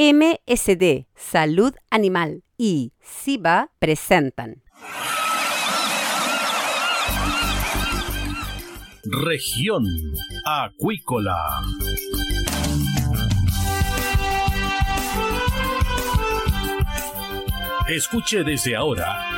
MSD, Salud Animal y SIBA presentan. Región Acuícola. Escuche desde ahora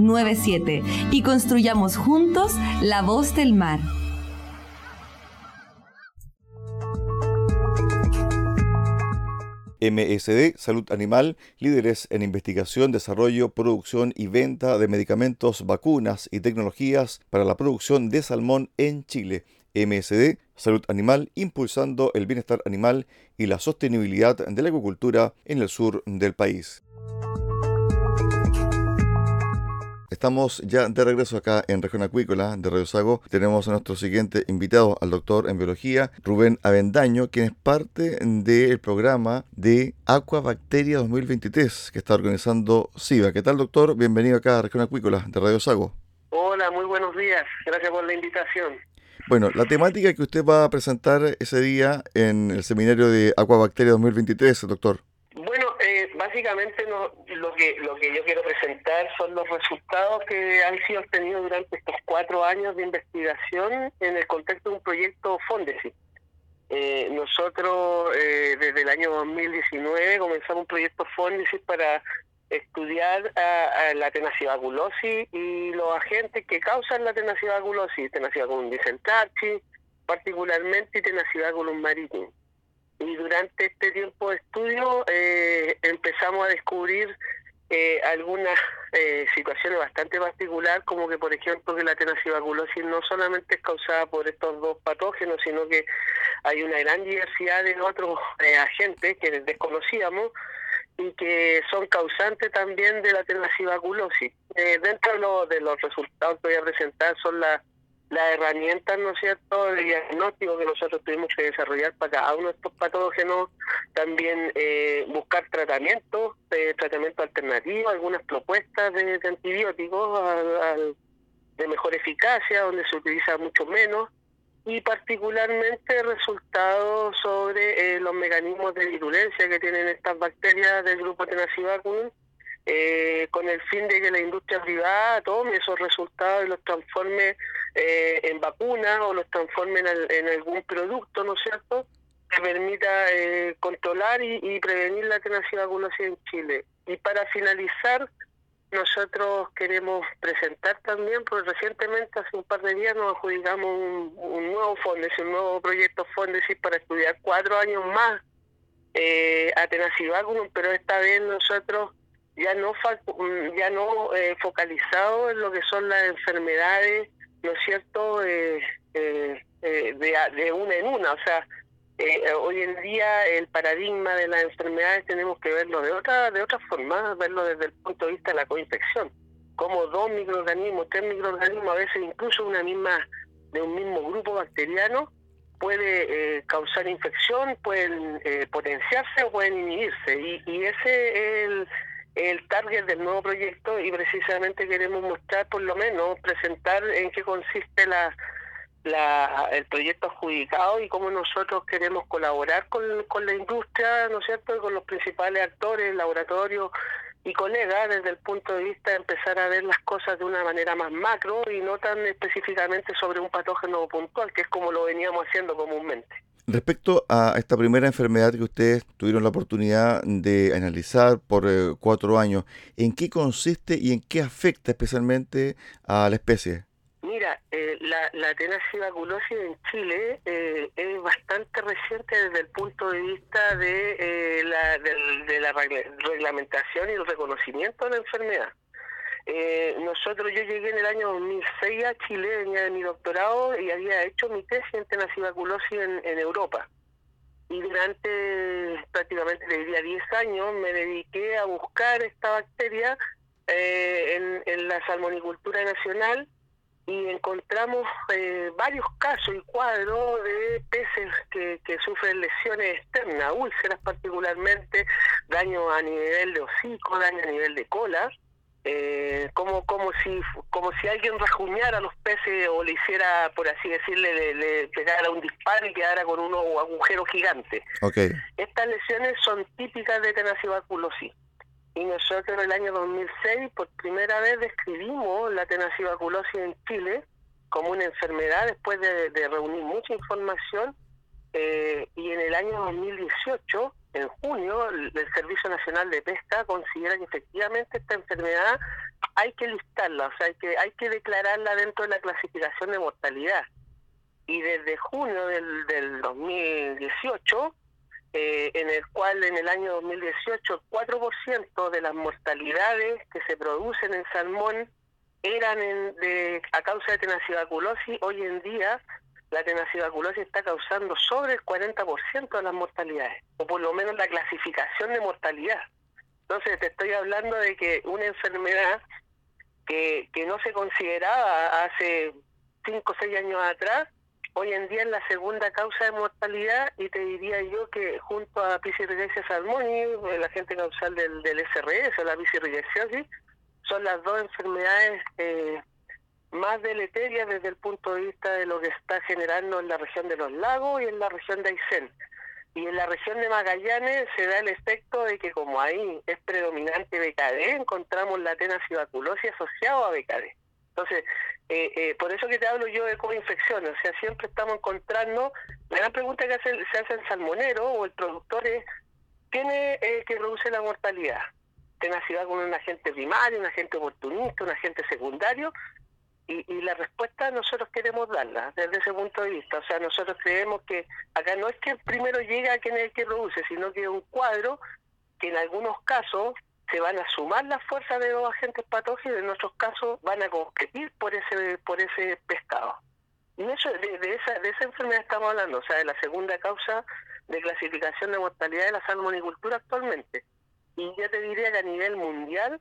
97 y construyamos juntos la voz del mar. MSD, Salud Animal, líderes en investigación, desarrollo, producción y venta de medicamentos, vacunas y tecnologías para la producción de salmón en Chile. MSD, Salud Animal, impulsando el bienestar animal y la sostenibilidad de la agricultura en el sur del país. Estamos ya de regreso acá en Región Acuícola de Radio Sago. Tenemos a nuestro siguiente invitado, al doctor en biología, Rubén Avendaño, quien es parte del programa de Aquabacteria 2023 que está organizando SIVA. ¿Qué tal, doctor? Bienvenido acá a Región Acuícola de Radio Sago. Hola, muy buenos días. Gracias por la invitación. Bueno, la temática que usted va a presentar ese día en el seminario de Aquabacteria 2023, doctor. Básicamente lo, que, lo que yo quiero presentar son los resultados que han sido obtenidos durante estos cuatro años de investigación en el contexto de un proyecto Fondesit. Eh, nosotros eh, desde el año 2019 comenzamos un proyecto Fondesit para estudiar a, la tenacibaculosis y los agentes que causan la tenacibaculosis, tenacibaculum dicentarchi, particularmente y tenacibaculum maritim y durante este tiempo de estudio eh, empezamos a descubrir eh, algunas eh, situaciones bastante particulares, como que por ejemplo que la tenacibaculosis no solamente es causada por estos dos patógenos, sino que hay una gran diversidad de otros agentes que desconocíamos y que son causantes también de la tenacibaculosis. dentro de, de los resultados que voy a presentar son las las herramientas, ¿no es cierto?, de diagnóstico que nosotros tuvimos que desarrollar para cada uno de estos patógenos, también eh, buscar tratamientos, eh, tratamientos alternativos, algunas propuestas de, antibióticos de mejor eficacia, donde se utiliza mucho menos, y particularmente resultados sobre eh, los mecanismos de virulencia que tienen estas bacterias del grupo Tenacibaculum, eh, con el fin de que la industria privada tome esos resultados y los transforme eh, en vacuna o los transforme en, algún producto, ¿no es cierto?, que permita eh, controlar y, prevenir la tenacibaculosis en Chile. Y para finalizar, nosotros queremos presentar también, porque recientemente, hace un par de días, nos adjudicamos un, nuevo fondo, un nuevo proyecto Fondesis para estudiar cuatro años más eh, Atenacibaculum, pero esta vez nosotros ya no mm, ya no eh, focalizado en lo que son las enfermedades, ¿no es cierto?, eh, eh, de, de una en una, o sea, hoy en día el paradigma de las enfermedades tenemos que verlo de otra de otra forma, verlo desde el punto de vista de la coinfección, como dos microorganismos, tres microorganismos, a veces incluso una misma de un mismo grupo bacteriano puede causar infección, pueden potenciarse o pueden inhibirse y, y ese es el el target del nuevo proyecto y precisamente queremos mostrar, por lo menos, presentar en qué consiste la, la, el proyecto adjudicado y cómo nosotros queremos colaborar con, con la industria, ¿no es cierto?, y con los principales actores, laboratorios y colegas desde el punto de vista de empezar a ver las cosas de una manera más macro y no tan específicamente sobre un patógeno puntual, que es como lo veníamos haciendo comúnmente. Respecto a esta primera enfermedad que ustedes tuvieron la oportunidad de analizar por eh, cuatro años, ¿en qué consiste y en qué afecta especialmente a la especie? Mira, eh, la, la en Chile eh, es bastante reciente desde el punto de vista de, la, de la reglamentación y el reconocimiento de la enfermedad. Eh, nosotros, yo llegué en el año 2006 a Chile, venía de mi doctorado y había hecho mi tesis en tenacibaculosis en, en Europa. Y durante prácticamente, le diría 10 años, me dediqué a buscar esta bacteria eh, en, la salmonicultura nacional y encontramos eh, varios casos y cuadros de peces que, que sufren lesiones externas, úlceras particularmente, daño a nivel de hocico, daño a nivel de cola eh, como como si como si alguien rajuñara a los peces o le hiciera por así decirle le, pegara un disparo y quedara con un agujero gigante. Estas lesiones son típicas de tenacibaculosis y nosotros en el año 2006 por primera vez describimos la tenacibaculosis en Chile como una enfermedad después de, reunir mucha información eh, y en el año 2018 en junio el, Servicio Nacional de Pesca considera que efectivamente esta enfermedad hay que listarla, o sea, hay que, hay que declararla dentro de la clasificación de mortalidad. Y desde junio del, del 2018, eh, en el cual en el año 2018 el 4% de las mortalidades que se producen en salmón eran en, de, a causa de tenacibaculosis, hoy en día la tenacibaculosis está causando sobre el 40% de las mortalidades, o por lo menos la clasificación de mortalidad. Entonces te estoy hablando de que una enfermedad que, que no se consideraba hace 5 o 6 años atrás, hoy en día es la segunda causa de mortalidad y te diría yo que junto a Piscirrigesia salmoni, el agente causal del, del SRS o la Piscirrigesiosis, son las dos enfermedades eh, más deleteria desde el punto de vista de lo que está generando en la región de los lagos y en la región de Aysén. Y en la región de Magallanes se da el efecto de que como ahí es predominante BKD, encontramos la tenacibaculosis asociado a BKD. Entonces, eh, eh, por eso que te hablo yo de co-infección, o sea, siempre estamos encontrando, la gran pregunta que se hace el salmonero o el productor es, ¿quién es el que produce la mortalidad? ¿Tenacidad con un agente primario, un agente oportunista, un agente secundario? Y, la respuesta nosotros queremos darla desde ese punto de vista. O sea, nosotros creemos que acá no es que primero llega quien es el que produce, sino que es un cuadro que en algunos casos se van a sumar las fuerzas de los agentes patógenos y en otros casos van a competir por ese por ese pescado. Y eso de, esa de esa enfermedad estamos hablando, o sea, de la segunda causa de clasificación de mortalidad de la salmonicultura actualmente. Y ya te diría que a nivel mundial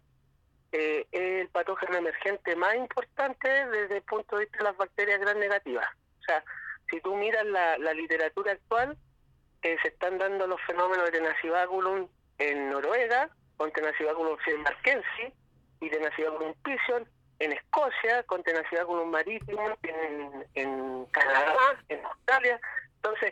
eh, es el patógeno emergente más importante desde el punto de vista de las bacterias gran negativas. O sea, si tú miras la, literatura actual, eh, se están dando los fenómenos de Tenacibaculum en Noruega, con Tenacibaculum fielmarkensi y Tenacibaculum piscion, en Escocia, con Tenacibaculum maritimum, en, en Canadá, en Australia. Entonces,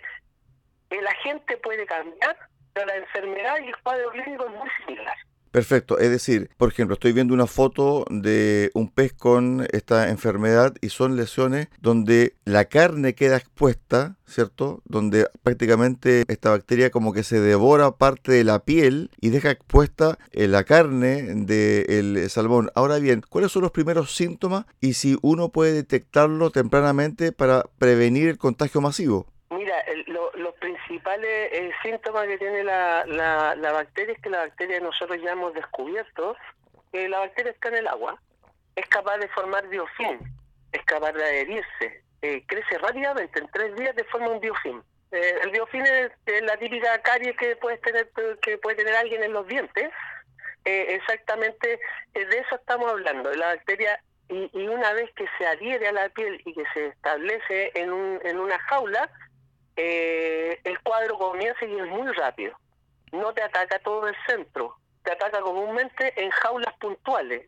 el agente puede cambiar, pero la enfermedad y el cuadro clínico es muy similar. Perfecto, es decir, por ejemplo, estoy viendo una foto de un pez con esta enfermedad y son lesiones donde la carne queda expuesta, ¿cierto? Donde prácticamente esta bacteria como que se devora parte de la piel y deja expuesta eh, la carne del salmón. Ahora bien, ¿cuáles son los primeros síntomas y si uno puede detectarlo tempranamente para prevenir el contagio masivo? Mira, principales eh, síntomas que tiene la, la, la, bacteria es que la bacteria nosotros ya hemos descubierto que la bacteria está en el agua, es capaz de formar biofilm, es capaz de adherirse, eh, crece rápidamente, en tres días de forma un biofilm. Eh, el biofilm es, la típica carie que puede tener que puede tener alguien en los dientes. exactamente de eso estamos hablando. La bacteria y, y, una vez que se adhiere a la piel y que se establece en, un, en una jaula, eh, el cuadro comienza y es muy rápido. No te ataca todo el centro, te ataca comúnmente en jaulas puntuales.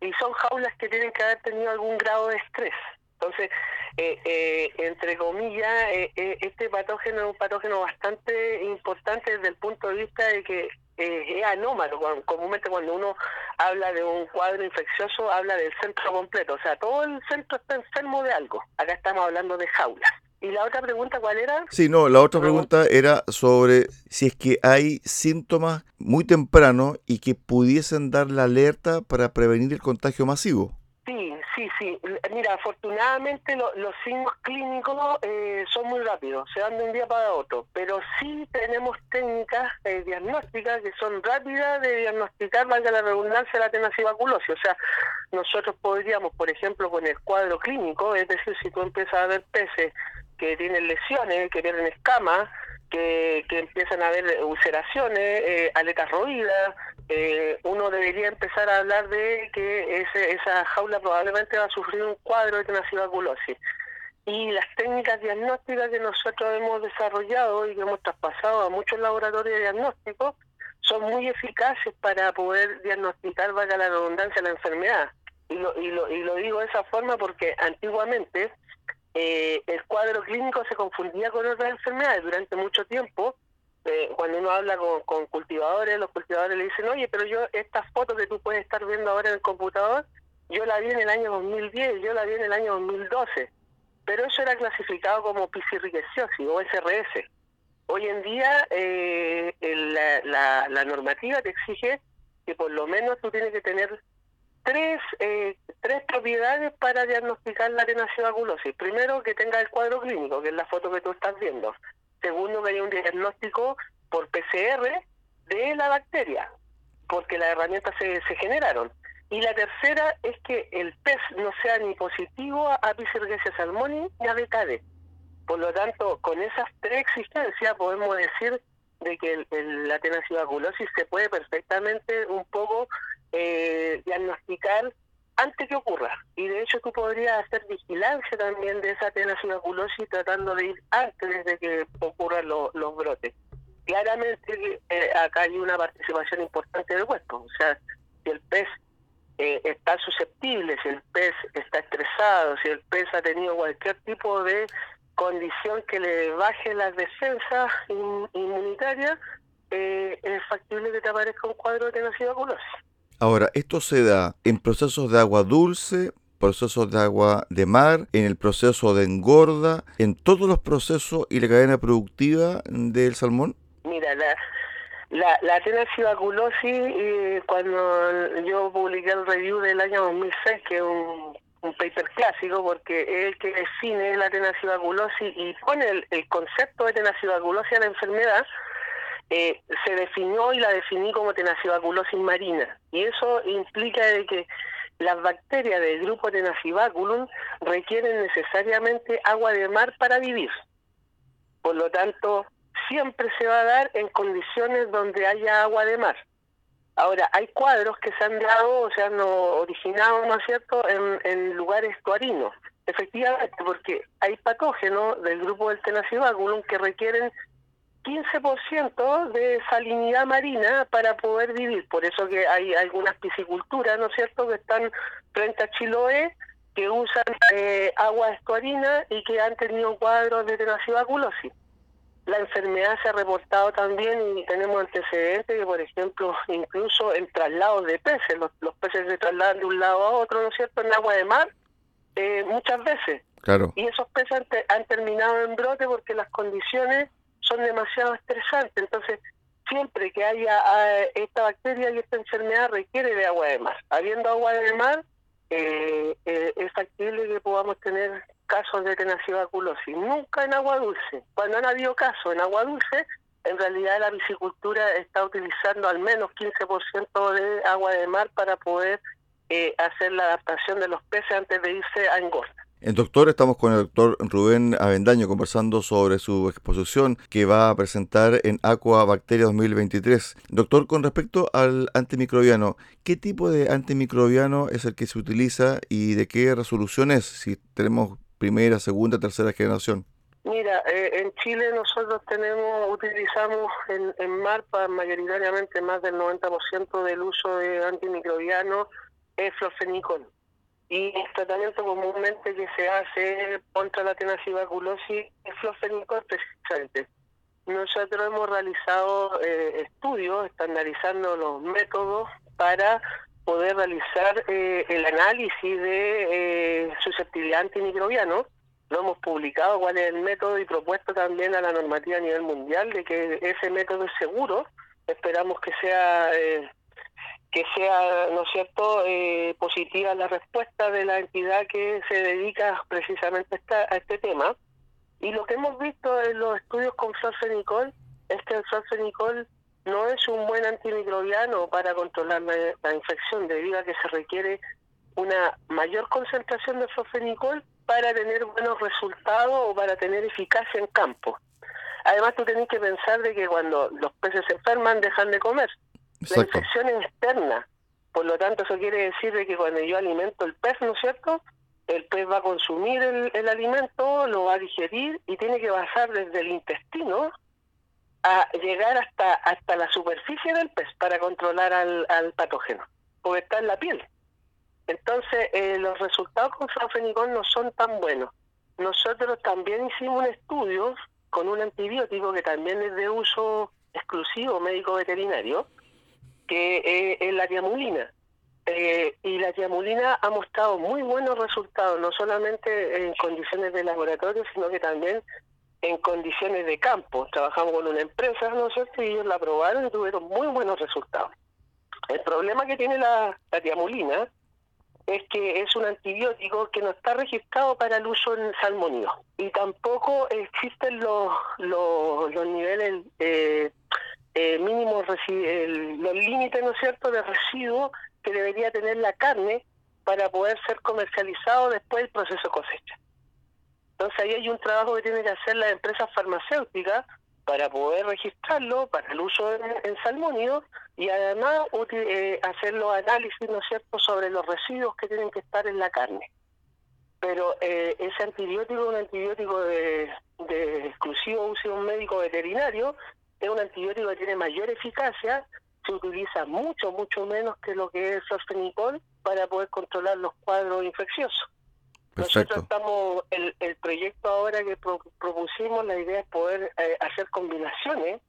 Y son jaulas que tienen que haber tenido algún grado de estrés. Entonces, eh, eh, entre comillas, este patógeno es un patógeno bastante importante desde el punto de vista de que es anómalo. Comúnmente cuando uno habla de un cuadro infeccioso, habla del centro completo. O sea, todo el centro está enfermo de algo. Acá estamos hablando de jaulas. ¿Y la otra pregunta cuál era? Sí, no, la otra pregunta era sobre si es que hay síntomas muy tempranos y que pudiesen dar la alerta para prevenir el contagio masivo. Sí, sí, sí. Mira, afortunadamente los signos clínicos eh, son muy rápidos, se dan de un día para otro, pero sí tenemos técnicas eh, diagnósticas que son rápidas de diagnosticar, valga la redundancia, la tenacibaculosis. O sea, nosotros podríamos, por ejemplo, con el cuadro clínico, es decir, si tú empiezas a ver peces que tienen lesiones, que pierden escamas, que, que empiezan a haber ulceraciones, eh, aletas roídas, eh, uno debería empezar a hablar de que ese, esa jaula probablemente va a sufrir un cuadro de tenacibaculosis. Y las técnicas diagnósticas que nosotros hemos desarrollado y que hemos traspasado a muchos laboratorios diagnósticos son muy eficaces para poder diagnosticar, valga la redundancia, la enfermedad. Y lo, y lo, y lo digo de esa forma porque antiguamente eh, el cuadro clínico se confundía con otras enfermedades durante mucho tiempo. Eh, cuando uno habla con, cultivadores, los cultivadores le dicen, oye, pero yo esta foto que tú puedes estar viendo ahora en el computador, yo la vi en el año 2010, yo la vi en el año 2012. Pero eso era clasificado como piscirriqueciosis o SRS. Hoy en día eh, la, la normativa te exige que por lo menos tú tienes que tener tres, eh, tres propiedades para diagnosticar la tenacibaculosis. Primero, que tenga el cuadro clínico, que es la foto que tú estás viendo. Segundo, que haya un diagnóstico por PCR de la bacteria, porque las herramientas se, se generaron. Y la tercera es que el pez no sea ni positivo a Pisergesia salmoni ni a BKD. Por lo tanto, con esas tres existencias podemos decir de que el, la tenacibaculosis se puede perfectamente un poco eh, diagnosticar antes que ocurra. Y de hecho tú podrías hacer vigilancia también de esa tenacibaculosis tratando de ir antes de que ocurran los brotes. Claramente eh, acá hay una participación importante del cuerpo. O sea, si el pez eh, está susceptible, si el pez está estresado, si el pez ha tenido cualquier tipo de condición que le baje las defensas inmunitarias, eh, es factible que te aparezca un cuadro de tenacibaculosis. Ahora, esto se da en procesos de agua dulce, procesos de agua de mar, en el proceso de engorda, en todos los procesos y la cadena productiva del salmón? Mira, la, la, la tenacibaculosis, eh, cuando yo publiqué el review del año 2006, que es un, paper clásico, porque es el que define la tenacibaculosis y pone el, el concepto de tenacibaculosis a la enfermedad, eh, se definió y la definí como tenacibaculosis marina. Y eso implica de que las bacterias del grupo Tenacibaculum requieren necesariamente agua de mar para vivir. Por lo tanto, siempre se va a dar en condiciones donde haya agua de mar. Ahora, hay cuadros que se han dado o se han originado, ¿no es cierto?, en, en lugares estuarinos. Efectivamente, porque hay patógenos del grupo del Tenacibaculum que requieren 15% de salinidad marina para poder vivir. Por eso que hay algunas pisciculturas, ¿no es cierto?, que están frente a Chiloé, que usan eh, agua estuarina y que han tenido cuadros de tenacibaculosis. La enfermedad se ha reportado también y tenemos antecedentes que, por ejemplo, incluso en traslados de peces, los, peces se trasladan de un lado a otro, ¿no es cierto?, en agua de mar, eh, muchas veces. Claro. Y esos peces han, han terminado en brote porque las condiciones son demasiado estresantes. Entonces, siempre que haya ah, esta bacteria y esta enfermedad requiere de agua de mar. Habiendo agua de mar, eh, eh, es factible que podamos tener casos de tenacibaculosis, nunca en agua dulce. Cuando han habido casos en agua dulce, en realidad la piscicultura está utilizando al menos 15% de agua de mar para poder eh, hacer la adaptación de los peces antes de irse a engorda. El doctor, estamos con el doctor Rubén Avendaño conversando sobre su exposición que va a presentar en Aqua Bacteria 2023. Doctor, con respecto al antimicrobiano, ¿qué tipo de antimicrobiano es el que se utiliza y de qué resolución es? Si tenemos primera, segunda, tercera generación. Mira, eh, en Chile nosotros tenemos, utilizamos en, en MARPA mayoritariamente más del 90% del uso de antimicrobiano es florfenicol y el tratamiento comúnmente que se hace contra la tenacibaculosis es flofenicol precisamente. Nosotros hemos realizado eh, estudios estandarizando los métodos para poder realizar eh, el análisis de eh, susceptibilidad antimicrobiano. Lo hemos publicado cuál es el método y propuesto también a la normativa a nivel mundial de que ese método es seguro. Esperamos que sea eh, que sea, ¿no es cierto?, eh, positiva la respuesta de la entidad que se dedica precisamente a, este tema. Y lo que hemos visto en los estudios con florfenicol es que el florfenicol no es un buen antimicrobiano para controlar la, infección, debido a que se requiere una mayor concentración de florfenicol para tener buenos resultados o para tener eficacia en campo. Además, tú tenés que pensar de que cuando los peces se enferman, dejan de comer. La infección es externa. Por lo tanto, eso quiere decir de que cuando yo alimento el pez, ¿no es cierto? El pez va a consumir el, alimento, lo va a digerir y tiene que bajar desde el intestino a llegar hasta hasta la superficie del pez para controlar al, patógeno, porque está en la piel. Entonces, eh, los resultados con flofenicol no son tan buenos. Nosotros también hicimos un estudio con un antibiótico que también es de uso exclusivo médico veterinario, que es la diamulina. Eh, y la diamulina ha mostrado muy buenos resultados, no solamente en condiciones de laboratorio, sino que también en condiciones de campo. Trabajamos con una empresa, ¿no sé si ellos la probaron y tuvieron muy buenos resultados. El problema que tiene la, la es que es un antibiótico que no está registrado para el uso en salmonídeos y tampoco existen los, los, los niveles eh, eh, mínimo los límites, ¿no es cierto?, de residuos que debería tener la carne para poder ser comercializado después del proceso cosecha. Entonces ahí hay un trabajo que tiene que hacer la empresa farmacéutica para poder registrarlo para el uso en, en salmónidos y además eh, hacer los análisis, ¿no es cierto?, sobre los residuos que tienen que estar en la carne. Pero eh, ese antibiótico es un antibiótico de exclusivo uso de un médico veterinario es un antibiótico que tiene mayor eficacia, se utiliza mucho, mucho menos que lo que es el para poder controlar los cuadros infecciosos. Nosotros estamos, el, el proyecto ahora que propusimos, la idea es poder eh, hacer combinaciones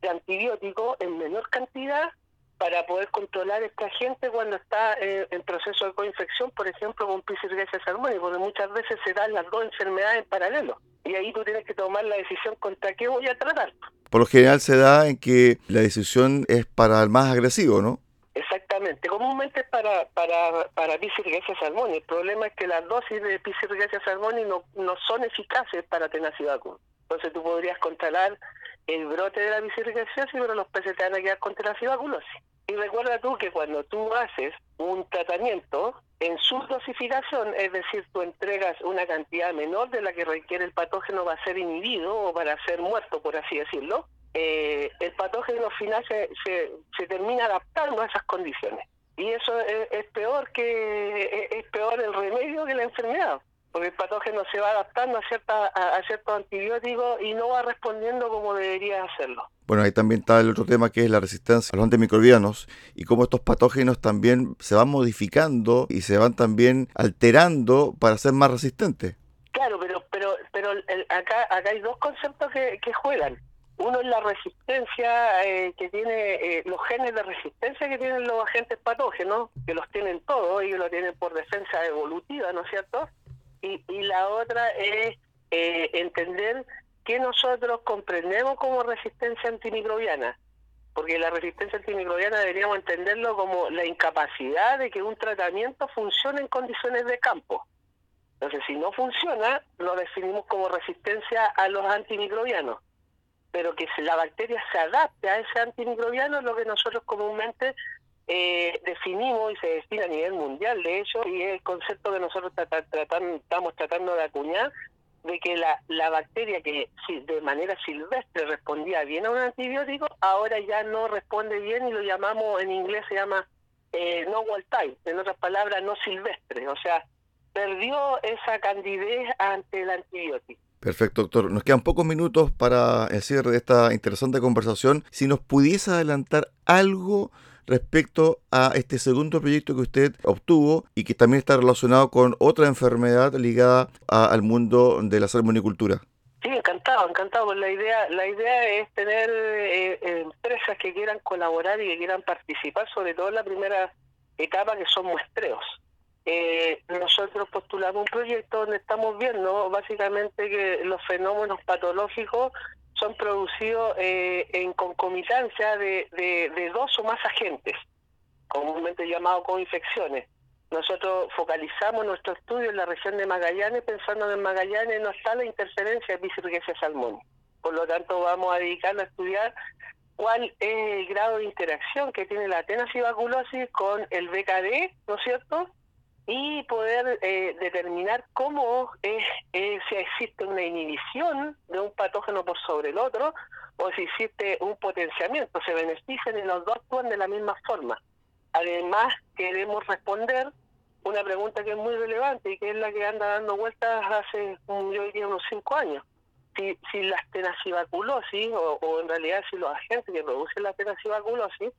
de antibióticos en menor cantidad para poder controlar a esta gente cuando está eh, en proceso de coinfección, por ejemplo, con Piscirgesia salmónica, porque muchas veces se dan las dos enfermedades en paralelo. Y ahí tú tienes que tomar la decisión contra qué voy a tratar. Por lo general se da en que la decisión es para el más agresivo, ¿no? Exactamente. Comúnmente es para, para, para Piscirgesia salmoni. El problema es que las dosis de Piscirgesia salmoni no, no son eficaces para tenacidacum. Entonces tú podrías controlar el brote de la bisirrigación, pero los peces te van a quedar con tenacibaculosis. Y recuerda tú que cuando tú haces un tratamiento, en su dosificación, es decir, tú entregas una cantidad menor de la que requiere el patógeno para ser inhibido o para ser muerto, por así decirlo, eh, el patógeno final se, se, termina adaptando a esas condiciones. Y eso es, peor que es peor el remedio que la enfermedad porque el patógeno se va adaptando a, cierta, a, ciertos antibióticos y no va respondiendo como debería hacerlo. Bueno, ahí también está el otro tema que es la resistencia a los antimicrobianos y cómo estos patógenos también se van modificando y se van también alterando para ser más resistentes. Claro, pero pero pero acá acá hay dos conceptos que, que juegan. Uno es la resistencia eh, que tiene, eh, los genes de resistencia que tienen los agentes patógenos, que los tienen todos, ellos lo tienen por defensa evolutiva, ¿no es cierto? Y, la otra es eh, entender que nosotros comprendemos como resistencia antimicrobiana, porque la resistencia antimicrobiana deberíamos entenderlo como la incapacidad de que un tratamiento funcione en condiciones de campo. Entonces, si no funciona, lo definimos como resistencia a los antimicrobianos. Pero que la bacteria se adapte a ese antimicrobiano es lo que nosotros comúnmente eh, definimos y se define a nivel mundial, de hecho, y es el concepto que nosotros estamos tratando de acuñar, de que la, la bacteria que de manera silvestre respondía bien a un antibiótico, ahora ya no responde bien y lo llamamos, en inglés se llama eh, no wild en otras palabras, no silvestre, o sea, perdió esa candidez ante el antibiótico. Perfecto, doctor. Nos quedan pocos minutos para el cierre de esta interesante conversación. Si nos pudiese adelantar algo respecto a este segundo proyecto que usted obtuvo y que también está relacionado con otra enfermedad ligada al mundo de la salmonicultura. Sí, encantado, encantado. La idea, la idea es tener eh, empresas que quieran colaborar y que quieran participar, sobre todo en la primera etapa que son muestreos. Eh, nosotros postulamos un proyecto donde estamos viendo básicamente que los fenómenos patológicos son producidos eh, en concomitancia de, de, dos o más agentes, comúnmente llamados como infecciones. Nosotros focalizamos nuestro estudio en la región de Magallanes, pensando en Magallanes no está la interferencia de Bicirrhesia salmón. Por lo tanto, vamos a dedicarnos a estudiar cuál es el grado de interacción que tiene la tenacibaculosis con el BKD, ¿no es cierto? Y poder eh, determinar cómo es, eh, si existe una inhibición de un patógeno por sobre el otro o si existe un potenciamiento, se benefician y los dos actúan de la misma forma. Además, queremos responder una pregunta que es muy relevante y que es la que anda dando vueltas hace, yo diría, unos cinco años. Si, si la tenacibaculosis, o, o en realidad si los agentes que producen la tenacibaculosis,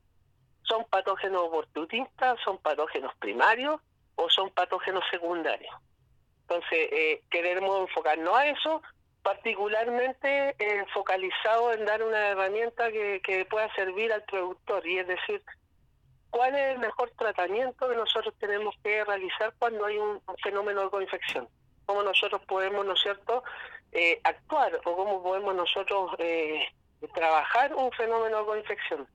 son patógenos oportunistas, son patógenos primarios, o son patógenos secundarios. Entonces, eh, queremos enfocarnos a eso, particularmente eh, focalizado en dar una herramienta que, que pueda servir al productor, y es decir, cuál es el mejor tratamiento que nosotros tenemos que realizar cuando hay un, fenómeno de coinfección. Cómo nosotros podemos, ¿no es cierto?, eh, actuar o cómo podemos nosotros eh, trabajar un fenómeno de coinfección.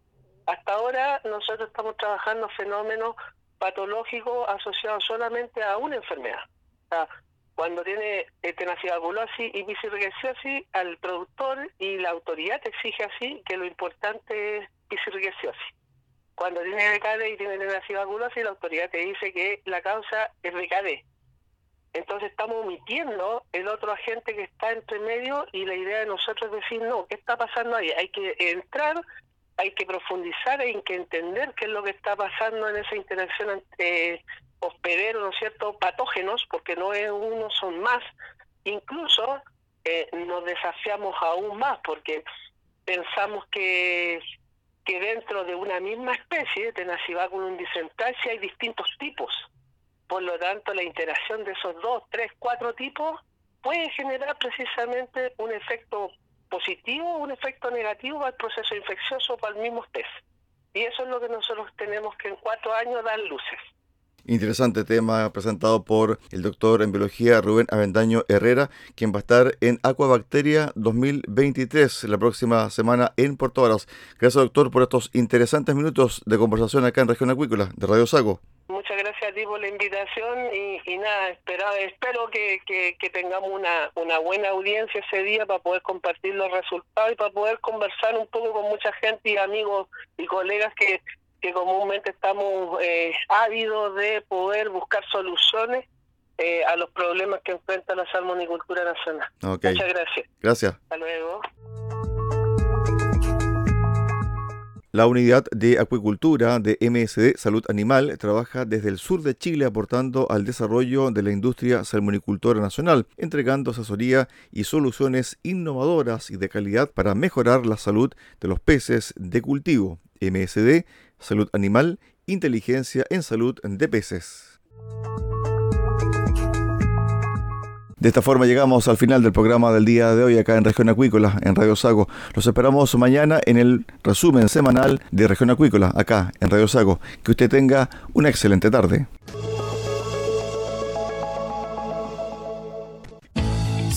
Hasta ahora nosotros estamos trabajando fenómenos patológico asociado solamente a una enfermedad. O sea, cuando tiene tenacibaculosis y piscirrigesiosis, al productor y la autoridad te exige así que lo importante es piscirrigesiosis. Cuando tiene BKD y tiene tenacibaculosis, la autoridad te dice que la causa es BKD. Entonces estamos omitiendo el otro agente que está entre medio y la idea de nosotros es decir, no, ¿qué está pasando ahí? Hay que entrar hay que profundizar, hay que entender qué es lo que está pasando en esa interacción entre hospedero, ¿no es cierto?, patógenos, porque no es uno, son más. Incluso eh, nos desafiamos aún más, porque pensamos que, que dentro de una misma especie, Tenacibaculum disentacia, hay distintos tipos. Por lo tanto, la interacción de esos dos, tres, cuatro tipos puede generar precisamente un efecto positivo o un efecto negativo para el proceso infeccioso para el mismo test. Y eso es lo que nosotros tenemos que en cuatro años dar luces. Interesante tema presentado por el doctor en biología Rubén Avendaño Herrera, quien va a estar en Aquabacteria 2023 la próxima semana en Puerto Varas. Gracias doctor por estos interesantes minutos de conversación acá en Región Acuícola de Radio Sago. Muchas gracias a ti por la invitación y, nada, espero, espero que, que, tengamos una, una buena audiencia ese día para poder compartir los resultados y para poder conversar un poco con mucha gente y amigos y colegas que, que comúnmente estamos eh, ávidos de poder buscar soluciones eh, a los problemas que enfrenta la salmonicultura nacional. Muchas gracias. Gracias. Hasta luego. La unidad de acuicultura de MSD Salud Animal trabaja desde el sur de Chile aportando al desarrollo de la industria salmonicultora nacional, entregando asesoría y soluciones innovadoras y de calidad para mejorar la salud de los peces de cultivo. MSD Salud Animal, inteligencia en salud de peces. De esta forma llegamos al final del programa del día de hoy acá en Región Acuícola, en Radio Sago. Los esperamos mañana en el resumen semanal de Región Acuícola, acá en Radio Sago. Que usted tenga una excelente tarde.